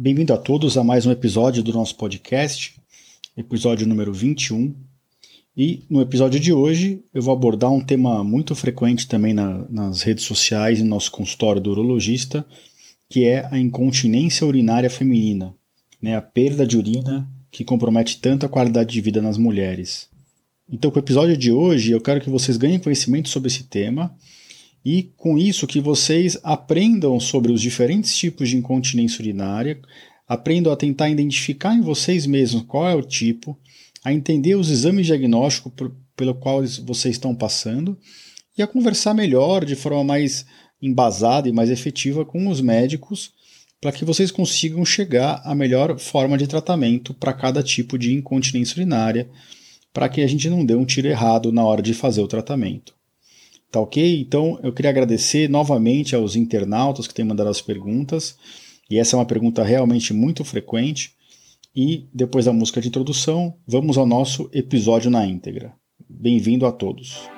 Bem-vindo a todos a mais um episódio do nosso podcast, episódio número 21. E no episódio de hoje eu vou abordar um tema muito frequente também na, nas redes sociais e no nosso consultório do urologista, que é a incontinência urinária feminina, né, a perda de urina que compromete tanto a qualidade de vida nas mulheres. Então, com o episódio de hoje, eu quero que vocês ganhem conhecimento sobre esse tema e com isso que vocês aprendam sobre os diferentes tipos de incontinência urinária, aprendam a tentar identificar em vocês mesmos qual é o tipo, a entender os exames diagnósticos pelo qual vocês estão passando e a conversar melhor, de forma mais embasada e mais efetiva com os médicos, para que vocês consigam chegar à melhor forma de tratamento para cada tipo de incontinência urinária, para que a gente não dê um tiro errado na hora de fazer o tratamento. Tá ok? Então eu queria agradecer novamente aos internautas que têm mandado as perguntas. E essa é uma pergunta realmente muito frequente. E depois da música de introdução, vamos ao nosso episódio na íntegra. Bem-vindo a todos.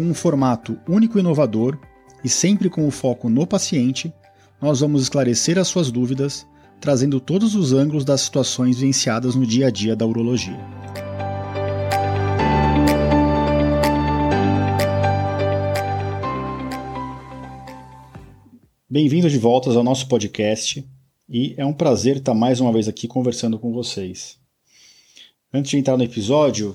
com um formato único e inovador e sempre com o foco no paciente, nós vamos esclarecer as suas dúvidas, trazendo todos os ângulos das situações vivenciadas no dia a dia da urologia. Bem-vindos de volta ao nosso podcast e é um prazer estar mais uma vez aqui conversando com vocês. Antes de entrar no episódio,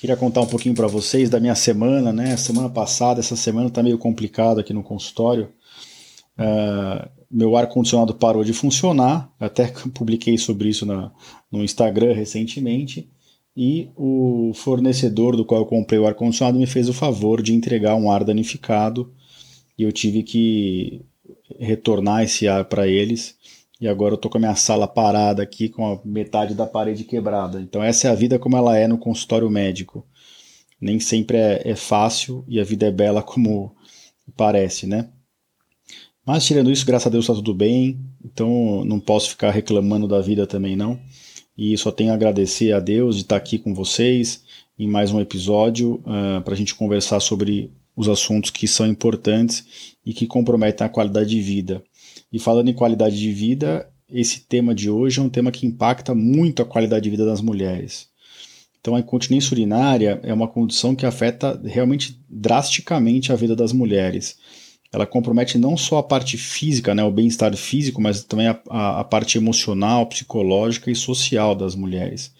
Queria contar um pouquinho para vocês da minha semana, né? Semana passada, essa semana está meio complicado aqui no consultório. Uh, meu ar-condicionado parou de funcionar, até publiquei sobre isso na, no Instagram recentemente. E o fornecedor do qual eu comprei o ar-condicionado me fez o favor de entregar um ar danificado e eu tive que retornar esse ar para eles. E agora eu tô com a minha sala parada aqui com a metade da parede quebrada. Então essa é a vida como ela é no consultório médico. Nem sempre é, é fácil e a vida é bela como parece, né? Mas tirando isso, graças a Deus está tudo bem. Então não posso ficar reclamando da vida também não. E só tenho a agradecer a Deus de estar aqui com vocês em mais um episódio uh, ah, para a gente conversar sobre os assuntos que são importantes e que comprometem a qualidade de vida. E falando em qualidade de vida, esse tema de hoje é um tema que impacta muito a qualidade de vida das mulheres. Então, a incontinência urinária é uma condição que afeta realmente drasticamente a vida das mulheres. Ela compromete não só a parte física, né, o bem-estar físico, mas também a, a, a parte emocional, psicológica e social das mulheres.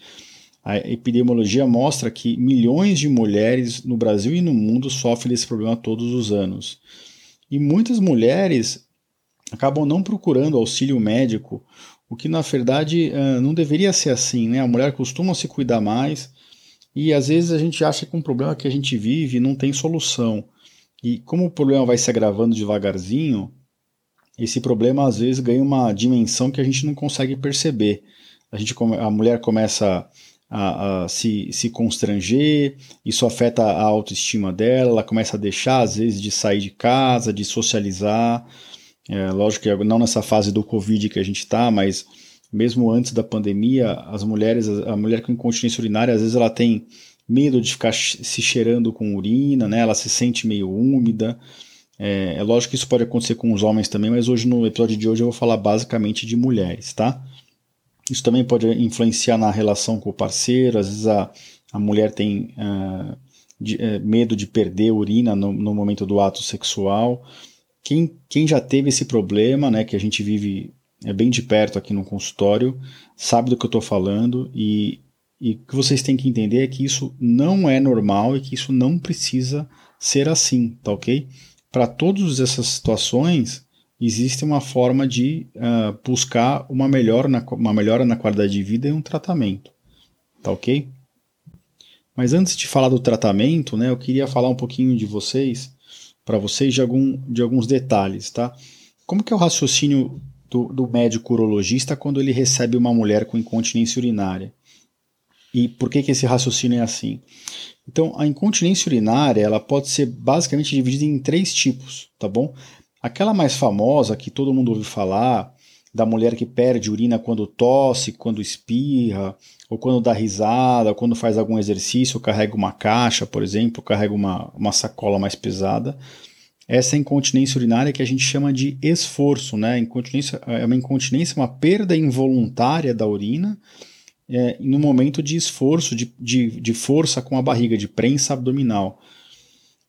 A epidemiologia mostra que milhões de mulheres no Brasil e no mundo sofrem desse problema todos os anos. E muitas mulheres acabam não procurando auxílio médico, o que na verdade não deveria ser assim, né? A mulher costuma se cuidar mais e às vezes a gente acha que um problema que a gente vive não tem solução. E como o problema vai se agravando devagarzinho, esse problema às vezes ganha uma dimensão que a gente não consegue perceber. A, gente, a mulher começa a, a, se, se constranger, isso afeta a autoestima dela, ela começa a deixar às vezes de sair de casa, de socializar. É, lógico que não nessa fase do Covid que a gente está, mas mesmo antes da pandemia, as mulheres, a mulher com incontinência urinária, às vezes ela tem medo de ficar se cheirando com urina, né? Ela se sente meio úmida. É, é lógico que isso pode acontecer com os homens também, mas hoje no episódio de hoje eu vou falar basicamente de mulheres, tá? Isso também pode influenciar na relação com o parceiro, às vezes a, a mulher tem uh, de, uh, medo de perder urina no, no momento do ato sexual. Quem, quem já teve esse problema, né, que a gente vive é bem de perto aqui no consultório, sabe do que eu estou falando e, e o que vocês têm que entender é que isso não é normal e que isso não precisa ser assim, tá ok? Para todas essas situações, existe uma forma de uh, buscar uma, melhor na, uma melhora na qualidade de vida e um tratamento. Tá ok? Mas antes de falar do tratamento, né, eu queria falar um pouquinho de vocês, para vocês, de, algum, de alguns detalhes, tá? Como que é o raciocínio do, do médico urologista quando ele recebe uma mulher com incontinência urinária? E por que, que esse raciocínio é assim? Então, a incontinência urinária ela pode ser basicamente dividida em três tipos, tá bom? Aquela mais famosa que todo mundo ouve falar, da mulher que perde urina quando tosse, quando espirra, ou quando dá risada, ou quando faz algum exercício, carrega uma caixa, por exemplo, carrega uma, uma sacola mais pesada. Essa incontinência urinária que a gente chama de esforço, né? Incontinência, é uma incontinência, uma perda involuntária da urina é, no momento de esforço, de, de, de força com a barriga, de prensa abdominal.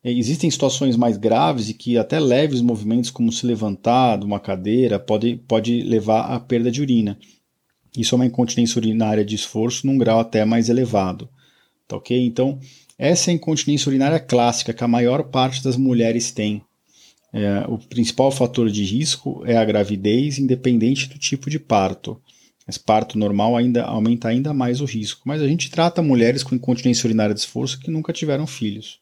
É, existem situações mais graves e que até leves movimentos, como se levantar de uma cadeira, pode, pode levar à perda de urina. Isso é uma incontinência urinária de esforço num grau até mais elevado. Tá ok? Então, essa é a incontinência urinária clássica que a maior parte das mulheres tem. É, o principal fator de risco é a gravidez, independente do tipo de parto. Mas parto normal ainda aumenta ainda mais o risco. Mas a gente trata mulheres com incontinência urinária de esforço que nunca tiveram filhos.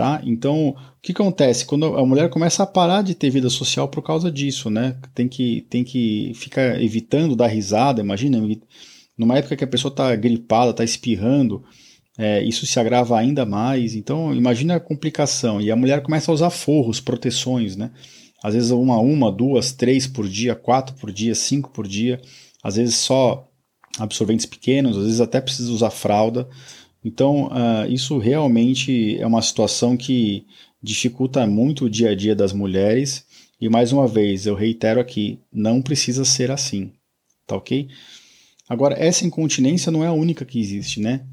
Tá? Então, o que acontece? Quando a mulher começa a parar de ter vida social por causa disso, né? Tem que, tem que ficar evitando dar risada, imagina, numa época que a pessoa está gripada, está espirrando, é, isso se agrava ainda mais. Então, imagina a complicação. E a mulher começa a usar forros, proteções, né? Às vezes uma, uma, duas, três por dia, quatro por dia, cinco por dia. Às vezes só absorventes pequenos, às vezes até precisa usar fralda. Então, uh, isso realmente é uma situação que dificulta muito o dia a dia das mulheres. E mais uma vez, eu reitero aqui, não precisa ser assim, tá ok? Agora, essa incontinência não é a única que existe, né?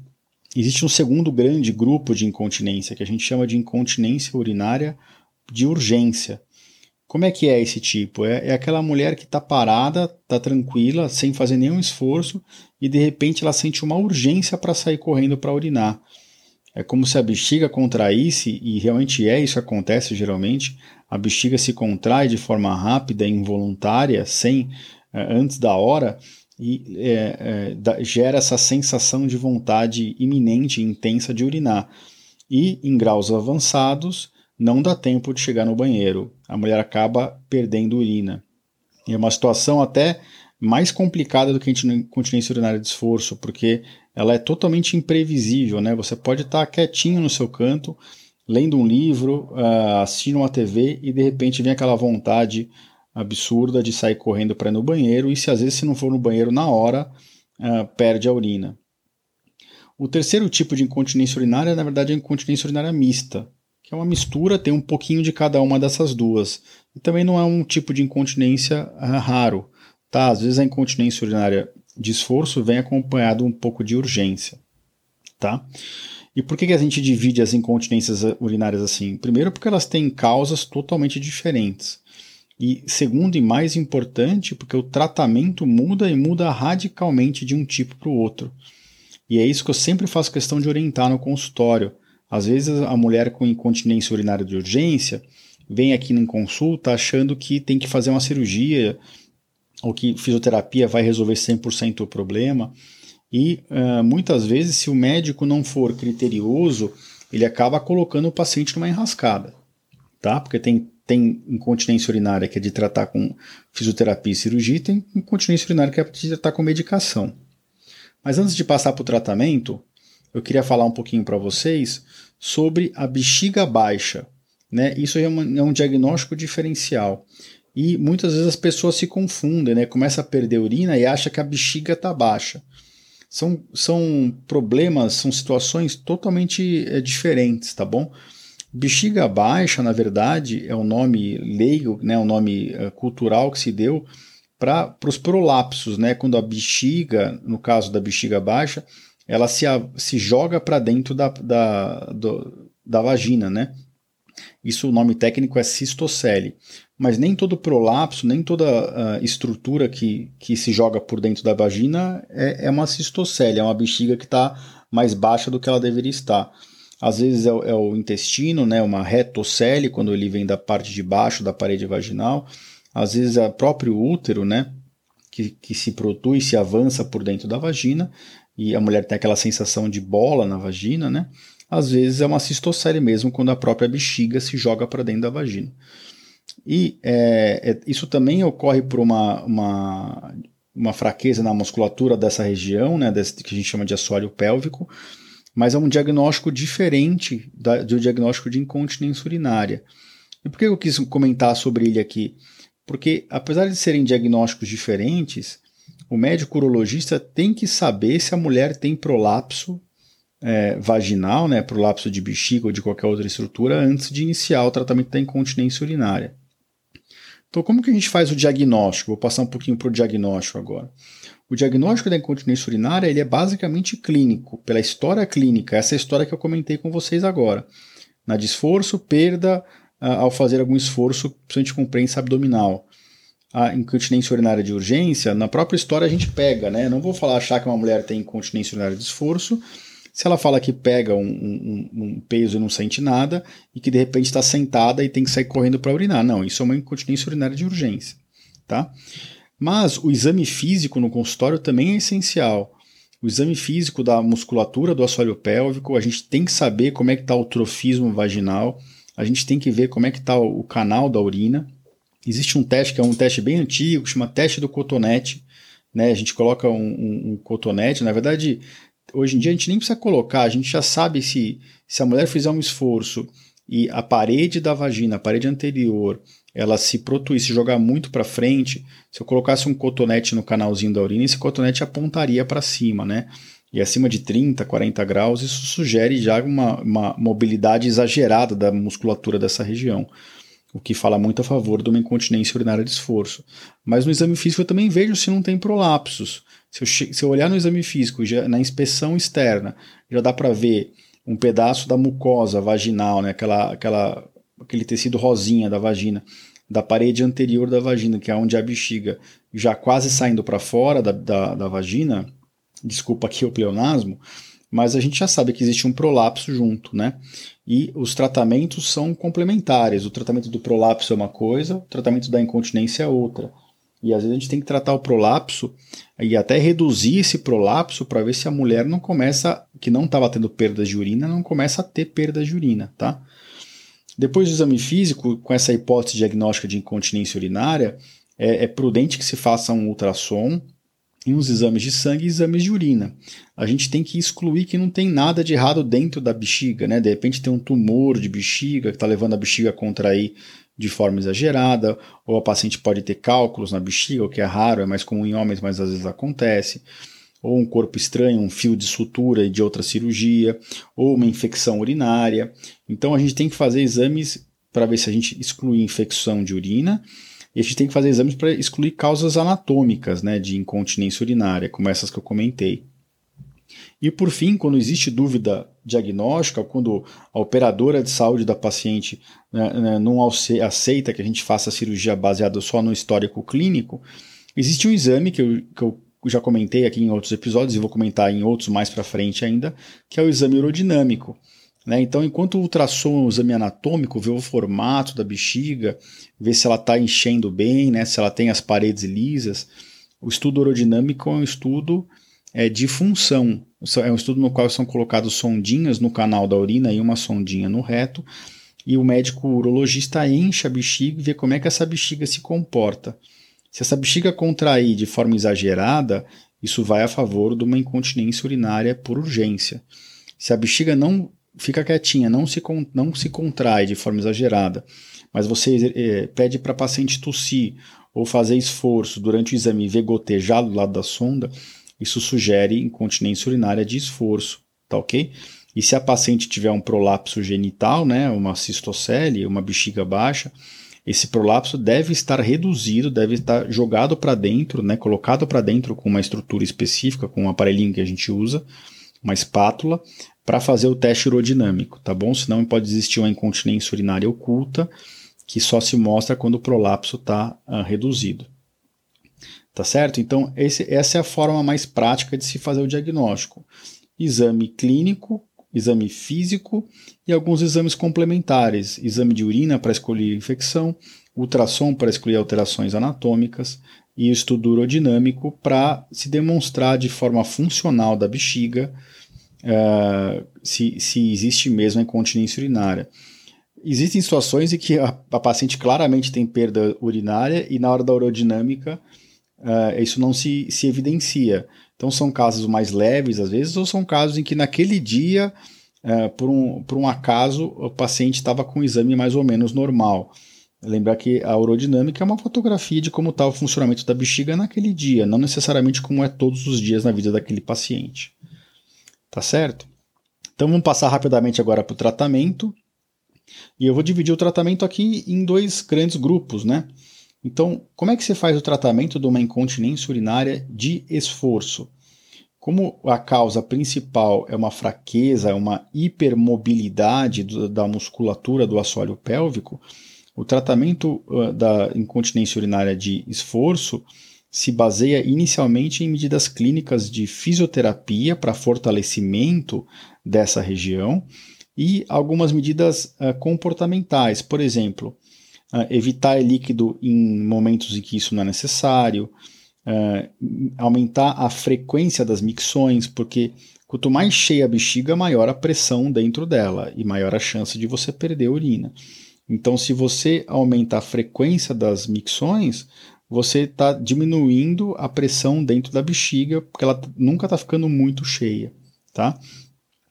Existe um segundo grande grupo de incontinência, que a gente chama de incontinência urinária de urgência. Como é que é esse tipo? É, é aquela mulher que está parada, está tranquila, sem fazer nenhum esforço, e de repente ela sente uma urgência para sair correndo para urinar. É como se a bexiga contraísse, e realmente é isso que acontece geralmente. A bexiga se contrai de forma rápida, involuntária, sem é, antes da hora, e é, é, gera essa sensação de vontade iminente e intensa de urinar. E em graus avançados, não dá tempo de chegar no banheiro. A mulher acaba perdendo urina. E é uma situação até mais complicada do que a incontinência urinária de esforço, porque ela é totalmente imprevisível, né? Você pode estar quietinho no seu canto, lendo um livro, uh, assistindo uma TV e de repente vem aquela vontade absurda de sair correndo para ir no banheiro e se às vezes se não for no banheiro na hora, uh, perde a urina. O terceiro tipo de incontinência urinária, na verdade, é a incontinência urinária mista, que é uma mistura, tem um pouquinho de cada uma dessas duas. E também não é um tipo de incontinência uh, raro. Tá? Às vezes a incontinência urinária de esforço vem acompanhado um pouco de urgência. Tá? E por que, que a gente divide as incontinências urinárias assim? Primeiro, porque elas têm causas totalmente diferentes. E segundo e mais importante, porque o tratamento muda e muda radicalmente de um tipo para o outro. E é isso que eu sempre faço questão de orientar no consultório. Às vezes a mulher com incontinência urinária de urgência vem aqui em consulta achando que tem que fazer uma cirurgia ou que fisioterapia vai resolver 100% o problema. E uh, muitas vezes, se o médico não for criterioso, ele acaba colocando o paciente numa enrascada, tá? Porque tem, tem incontinência urinária que é de tratar com fisioterapia e cirurgia, e tem incontinência urinária que é de tratar com medicação. Mas antes de passar para o tratamento, eu queria falar um pouquinho para vocês sobre a bexiga baixa. Né? Isso é, uma, é, um diagnóstico diferencial. E muitas vezes as pessoas se confundem, né? começa a perder urina e acha que a bexiga está baixa. São, são problemas, são situações totalmente é, diferentes, tá bom? Bexiga baixa, na verdade, é o um nome leigo, né, o um nome é, cultural que se deu para os prolapsos, né? Quando a bexiga, no caso da bexiga baixa, ela se, se joga para dentro da, da, do, da vagina, né? Isso o nome técnico é cistocele. Mas nem todo prolapso, nem toda uh, estrutura que, que se joga por dentro da vagina é, é uma cistocele, é uma bexiga que está mais baixa do que ela deveria estar. Às vezes é, é, o intestino, né, uma retocele, quando ele vem da parte de baixo da parede vaginal. às vezes é o próprio útero, né, que, que se produz, se avança por dentro da vagina, e a mulher tem aquela sensação de bola na vagina, né? Às vezes é uma cistocele mesmo, quando a própria bexiga se joga para dentro da vagina. E é, é, isso também ocorre por uma, uma, uma, fraqueza na musculatura dessa região, né, desse, que a gente chama de assoalho pélvico, mas é um diagnóstico diferente da, do diagnóstico de incontinência urinária. E por que eu quis comentar sobre ele aqui? Porque, apesar de serem diagnósticos diferentes, o médico urologista tem que saber se a mulher tem prolapso é, vaginal, né, prolapso de bexiga ou de qualquer outra estrutura, antes de iniciar o tratamento da incontinência urinária. Então, como que a gente faz o diagnóstico? Vou passar um pouquinho para o diagnóstico agora. O diagnóstico da incontinência urinária ele é basicamente clínico, pela história clínica, essa é história que eu comentei com vocês agora. Na de esforço, perda uh, ao fazer algum esforço, principalmente com prensa abdominal. A incontinência urinária de urgência, na própria história a gente pega, né? Não vou falar achar que uma mulher tem incontinência urinária de esforço, se ela fala que pega um, um, um peso e não sente nada, e que de repente está sentada e tem que sair correndo para urinar. Não, isso é uma incontinência urinária de urgência. Tá? Mas o exame físico no consultório também é essencial. O exame físico da musculatura do assoalho pélvico, a gente tem que saber como é que está o trofismo vaginal, a gente tem que ver como é que está o canal da urina. Existe um teste que é um teste bem antigo, chama teste do cotonete. Né? A gente coloca um, um, um cotonete, na verdade hoje em dia a gente nem precisa colocar, a gente já sabe se, se a mulher fizer um esforço e a parede da vagina, a parede anterior, ela se protuir, se jogar muito para frente, se eu colocasse um cotonete no canalzinho da urina, esse cotonete apontaria para cima, né? E acima de 30, 40 graus, isso sugere já uma, uma mobilidade exagerada da musculatura dessa região, o que fala muito a favor de uma incontinência urinária de esforço. Mas no exame físico eu também vejo se não tem prolapsos. Se eu, se eu olhar no exame físico, já, na inspeção externa, já dá para ver um pedaço da mucosa vaginal, né? aquela, aquela, aquele tecido rosinha da vagina, da parede anterior da vagina, que é onde a bexiga já quase saindo para fora da, da, da, vagina, desculpa aqui o pleonasmo, mas a gente já sabe que existe um prolapso junto, né? E os tratamentos são complementares. O tratamento do prolapso é uma coisa, o tratamento da incontinência é outra. E às vezes a gente tem que tratar o prolapso e até reduzir esse prolapso para ver se a mulher não começa, que não estava tendo perdas de urina, não começa a ter perdas de urina, tá? Depois do exame físico, com essa hipótese diagnóstica de incontinência urinária, é, é prudente que se faça um ultrassom e uns exames de sangue e exames de urina. A gente tem que excluir que não tem nada de errado dentro da bexiga, né? De repente tem um tumor de bexiga que está levando a bexiga a contrair de forma exagerada, ou a paciente pode ter cálculos na bexiga, o que é raro, é mais comum em homens, mas às vezes acontece, ou um corpo estranho, um fio de sutura de outra cirurgia, ou uma infecção urinária. Então a gente tem que fazer exames para ver se a gente exclui infecção de urina, e a gente tem que fazer exames para excluir causas anatômicas né, de incontinência urinária, como essas que eu comentei. E por fim, quando existe dúvida diagnóstica, quando a operadora de saúde da paciente né, né não aceita que a gente faça a cirurgia baseada só no histórico clínico, existe um exame que eu, que eu já comentei aqui em outros episódios e vou comentar em outros mais para frente ainda, que é o exame urodinâmico. Né? Então, enquanto o ultrassom é um exame anatômico, vê o formato da bexiga, vê se ela está enchendo bem, né? se ela tem as paredes lisas, o estudo urodinâmico é um estudo é, de função. É um estudo no qual são colocados sondinhas no canal da urina e uma sondinha no reto, e o médico urologista enche a bexiga e vê como é que essa bexiga se comporta. Se essa bexiga contrair de forma exagerada, isso vai a favor de uma incontinência urinária por urgência. Se a bexiga não fica quietinha, não se, não se contrai de forma exagerada, mas você é, pede para a paciente tossir ou fazer esforço durante o exame e ver gotejar do lado da sonda, isso sugere incontinência urinária de esforço, tá ok? E se a paciente tiver um prolapso genital, né, uma cistocele, uma bexiga baixa, esse prolapso deve estar reduzido, deve estar jogado para dentro, né, colocado para dentro com uma estrutura específica, com um aparelhinho que a gente usa, uma espátula, para fazer o teste urodinâmico, tá bom? Senão pode existir uma incontinência urinária oculta, que só se mostra quando o prolapso está ah, reduzido. Tá certo? Então, esse, essa é a forma mais prática de se fazer o diagnóstico. Exame clínico, exame físico e alguns exames complementares. Exame de urina para escolher infecção, ultrassom para excluir alterações anatômicas e estudo urodinâmico para se demonstrar de forma funcional da bexiga uh, se, se existe mesmo a incontinência urinária. Existem situações em que a, a, paciente claramente tem perda urinária e na hora da urodinâmica uh, isso não se, se evidencia. Então são casos mais leves às vezes, ou são casos em que naquele dia, uh, por, um, por um acaso, o paciente estava com exame mais ou menos normal. Lembrar que a urodinâmica é uma fotografia de como está o funcionamento da bexiga naquele dia, não necessariamente como é todos os dias na vida daquele paciente. Tá certo? Então vamos passar rapidamente agora para o tratamento. E eu vou dividir o tratamento aqui em dois grandes grupos, né? Então, como é que você faz o tratamento de uma incontinência urinária de esforço? Como a causa principal é uma fraqueza, é uma hipermobilidade da musculatura do assoalho pélvico, o tratamento uh, da incontinência urinária de esforço se baseia inicialmente em medidas clínicas de fisioterapia para fortalecimento dessa região e algumas medidas uh, comportamentais, por exemplo, uh, evitar líquido em momentos em que isso não é necessário, aumentar a frequência das micções, porque quanto mais cheia a bexiga, maior a pressão dentro dela e maior a chance de você perder urina. Então, se você aumenta a frequência das micções, você está diminuindo a pressão dentro da bexiga, porque ela nunca está ficando muito cheia, tá?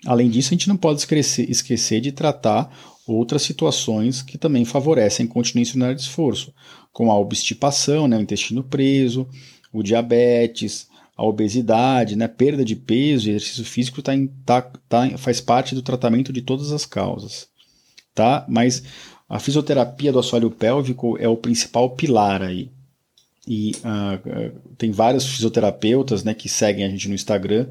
Além disso, a gente não pode esquecer, esquecer de tratar outras situações que também favorecem a incontinência urinária de esforço, como a obstipação, né, o intestino preso, o diabetes, a obesidade, né, perda de peso, exercício físico tá tá, tá, faz parte do tratamento de todas as causas. Tá? Mas a fisioterapia do assoalho pélvico é o principal pilar aí. E uh, tem vários fisioterapeutas né, que seguem a gente no Instagram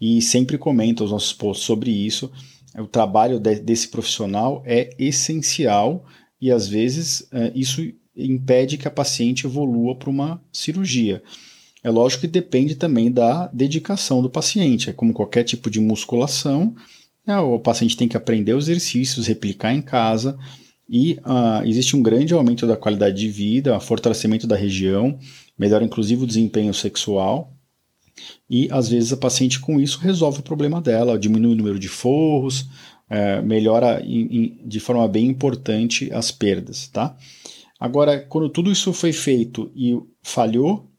e sempre comenta os nossos posts sobre isso. O trabalho de, desse profissional é essencial e às vezes é, isso impede que a paciente evolua para uma cirurgia. É lógico que depende também da dedicação do paciente. É como qualquer tipo de musculação, é, o paciente tem que aprender os exercícios, replicar em casa e uh, existe um grande aumento da qualidade de vida, fortalecimento da região, melhora inclusive o desempenho sexual e às vezes a paciente com isso resolve o problema dela, diminui o número de forros, é, melhora em, em, de forma bem importante as perdas, tá? Agora, quando tudo isso foi feito e falhou,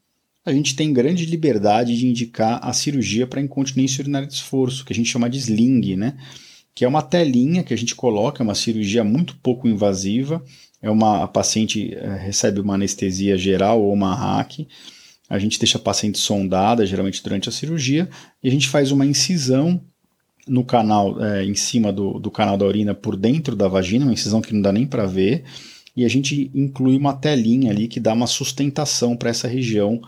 a gente tem grande liberdade de indicar a cirurgia para incontinência urinária de esforço, que a gente chama de sling, né? Que é uma telinha que a gente coloca, é uma cirurgia muito pouco invasiva, é uma a paciente é, recebe uma anestesia geral ou uma hack, a gente deixa a paciente sondada, geralmente durante a cirurgia, e a gente faz uma incisão no canal, é, em cima do, do canal da urina por dentro da vagina, uma incisão que não dá nem para ver, e a gente inclui uma telinha ali que dá uma sustentação para essa região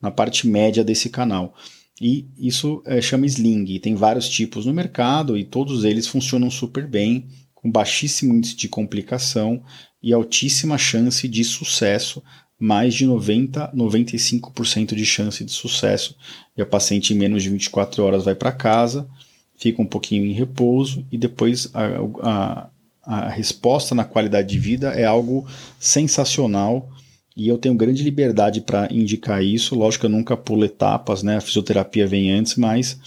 na parte média desse canal. E isso é, chama sling. Tem vários tipos no mercado e todos eles funcionam super bem, com baixíssimo índice de complicação e altíssima chance de sucesso mais de 90, 95% de chance de sucesso. E a paciente em menos de 24 horas vai para casa, fica um pouquinho em repouso e depois a, a, a resposta na qualidade de vida é algo sensacional e eu tenho grande liberdade para indicar isso. Lógico que eu nunca pulo etapas, né? A fisioterapia vem antes, mas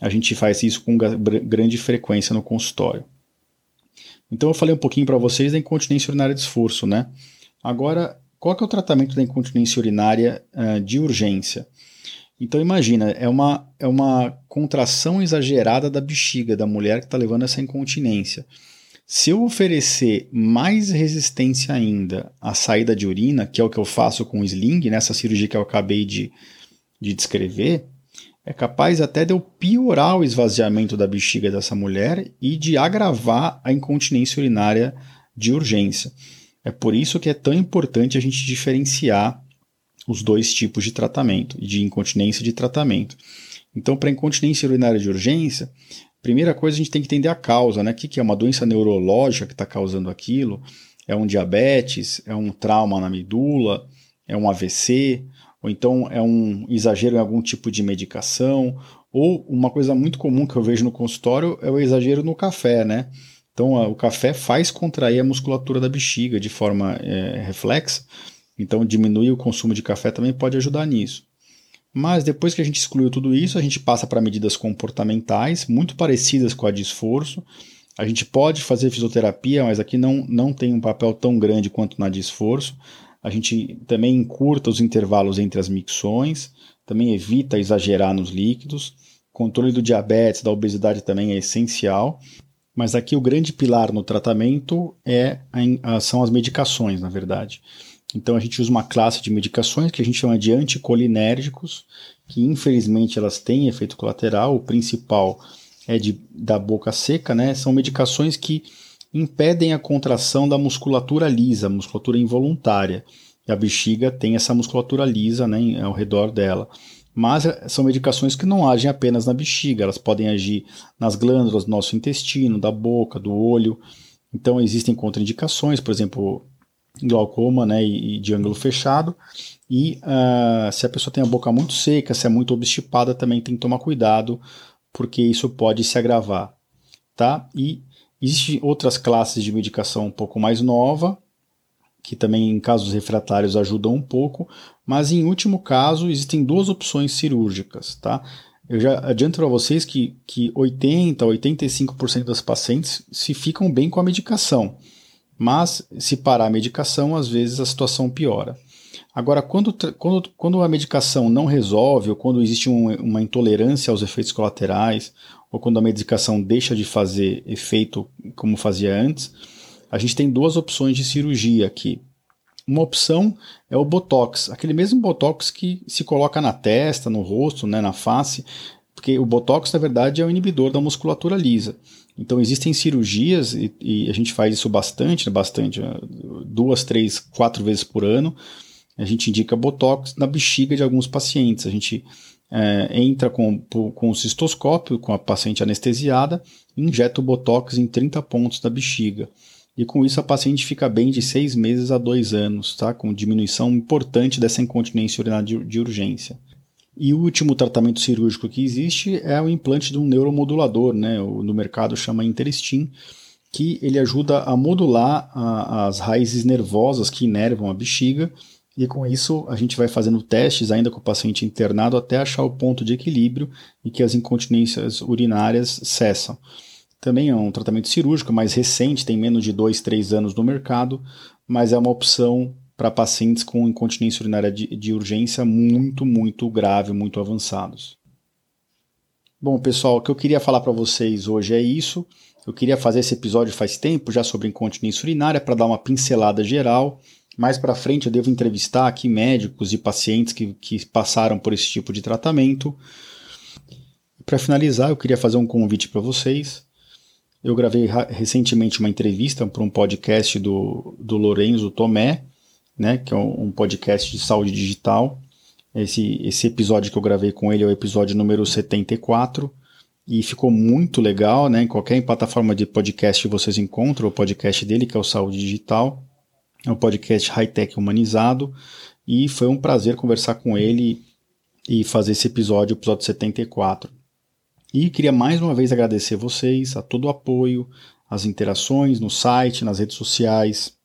a gente faz isso com grande frequência no consultório. Então eu falei um pouquinho para vocês da incontinência urinária de esforço, né? Agora qual que é o tratamento da incontinência urinária uh, de urgência? Então imagina, é uma, é uma contração exagerada da bexiga da mulher que está levando essa incontinência. Se eu oferecer mais resistência ainda à saída de urina, que é o que eu faço com o sling, nessa cirurgia que eu acabei de, de descrever, é capaz até de eu piorar o esvaziamento da bexiga dessa mulher e de agravar a incontinência urinária de urgência. É por isso que é tão importante a gente diferenciar os dois tipos de tratamento, de incontinência de tratamento. Então, para incontinência urinária de urgência, primeira coisa a gente tem que entender a causa, né? O que é uma doença neurológica que está causando aquilo? É um diabetes? É um trauma na medula? É um AVC? Ou então é um exagero em algum tipo de medicação? Ou uma coisa muito comum que eu vejo no consultório é o exagero no café, né? Então, o café faz contrair a musculatura da bexiga de forma é, reflexa. Então, diminuir o consumo de café também pode ajudar nisso. Mas depois que a gente excluiu tudo isso, a gente passa para medidas comportamentais, muito parecidas com a de esforço. A gente pode fazer fisioterapia, mas aqui não, não tem um papel tão grande quanto na de esforço. A gente também encurta os intervalos entre as micções, também evita exagerar nos líquidos. Controle do diabetes, da obesidade também é essencial. Mas aqui o grande pilar no tratamento é a, são as medicações, na verdade. Então a gente usa uma classe de medicações que a gente chama de anticolinérgicos, que infelizmente elas têm efeito colateral. O principal é de, da boca seca, né? São medicações que impedem a contração da musculatura lisa, musculatura involuntária. E a bexiga tem essa musculatura lisa né, ao redor dela. Mas eh, são medicações que não agem apenas na bexiga, elas podem agir nas glândulas do nosso intestino, da boca, do olho. Então existem contraindicações, por exemplo, glaucoma né, e, de ângulo fechado. E uh, se a pessoa tem a boca muito seca, se é muito obstipada, também tem que tomar cuidado, porque isso pode se agravar. Tá? E existem outras classes de medicação um pouco mais nova, que também em casos refratários ajudam um pouco, mas em último caso existem duas opções cirúrgicas, tá? Eu já adianto para vocês que, que 80 a 85% das pacientes se ficam bem com a medicação, mas se parar a medicação, às vezes a situação piora. Agora, quando, quando, quando a medicação não resolve, ou quando existe um, uma intolerância aos efeitos colaterais, ou quando a medicação deixa de fazer efeito como fazia antes, a gente tem duas opções de cirurgia aqui. Uma opção é o Botox, aquele mesmo Botox que se coloca na testa, no rosto, né, na face, porque o Botox, na verdade, é o inibidor da musculatura lisa. Então existem cirurgias, e, e a gente faz isso bastante, né, bastante, eh, duas, três, quatro vezes por ano. A gente indica Botox na bexiga de alguns pacientes. A gente é, entra com, com o cistoscópio, com a paciente anestesiada, injeta o Botox em 30 pontos da bexiga e com isso a paciente fica bem de seis meses a dois anos, tá? com diminuição importante dessa incontinência urinária de, de urgência. E o último tratamento cirúrgico que existe é o implante de um neuromodulador, né? O, no mercado chama Interstim, que ele ajuda a modular a, as raízes nervosas que inervam a bexiga, e com isso a gente vai fazendo testes ainda com o paciente internado até achar o ponto de equilíbrio e que as incontinências urinárias cessam. Também é um tratamento cirúrgico mais recente, tem menos de 2, 3 anos no mercado, mas é uma opção para pacientes com incontinência urinária de, de urgência muito, muito grave, muito avançados. Bom, pessoal, o que eu queria falar para vocês hoje é isso. Eu queria fazer esse episódio faz tempo já sobre incontinência urinária para dar uma pincelada geral. Mais para frente eu devo entrevistar aqui médicos e pacientes que, que passaram por esse tipo de tratamento. Para finalizar, eu queria fazer um convite para vocês. Eu gravei recentemente uma entrevista para um podcast do, do Lorenzo Tomé, né, que é um podcast de saúde digital. Esse, esse episódio que eu gravei com ele é o episódio número 74 e ficou muito legal, né? Em qualquer plataforma de podcast vocês encontram o podcast dele, que é o Saúde Digital. É um podcast high-tech humanizado e foi um prazer conversar com ele e fazer esse episódio, o episódio 74. E queria mais uma vez agradecer vocês, a todo o apoio, as interações no site, nas redes sociais.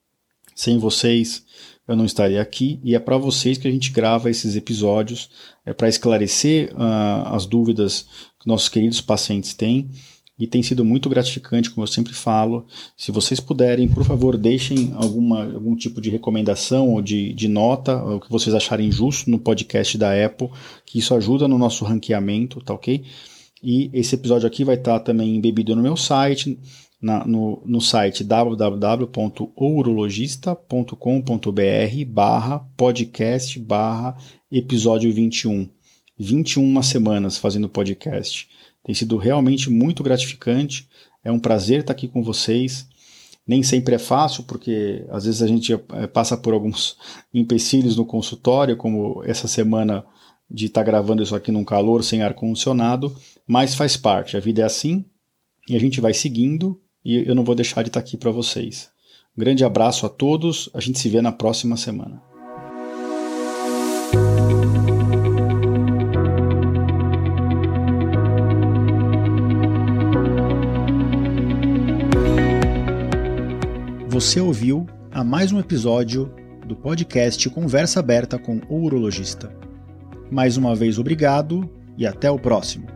Sem vocês, eu não estaria aqui e é para vocês que a gente grava esses episódios, é para esclarecer uh, as dúvidas que nossos queridos pacientes têm e tem sido muito gratificante, como eu sempre falo. Se vocês puderem, por favor, deixem alguma, algum tipo de recomendação ou de, de nota, o que vocês acharem justo no podcast da Apple, que isso ajuda no nosso ranqueamento, tá ok? E esse episódio aqui vai estar também embebido no meu site, na, no, no site www.ourologista.com.br barra podcast barra episódio 21. 21 semanas fazendo podcast. Tem sido realmente muito gratificante. É um prazer estar aqui com vocês. Nem sempre é fácil, porque às vezes a gente eh, passa por alguns empecilhos no consultório, como essa semana de estar gravando isso aqui num calor sem ar-condicionado mas faz parte, a vida é assim e a gente vai seguindo e eu não vou deixar de estar aqui para vocês. Grande abraço a todos, a gente se vê na próxima semana. você ouviu a mais um episódio do podcast Conversa Aberta com o Urologista. Mais uma vez, obrigado e até o próximo.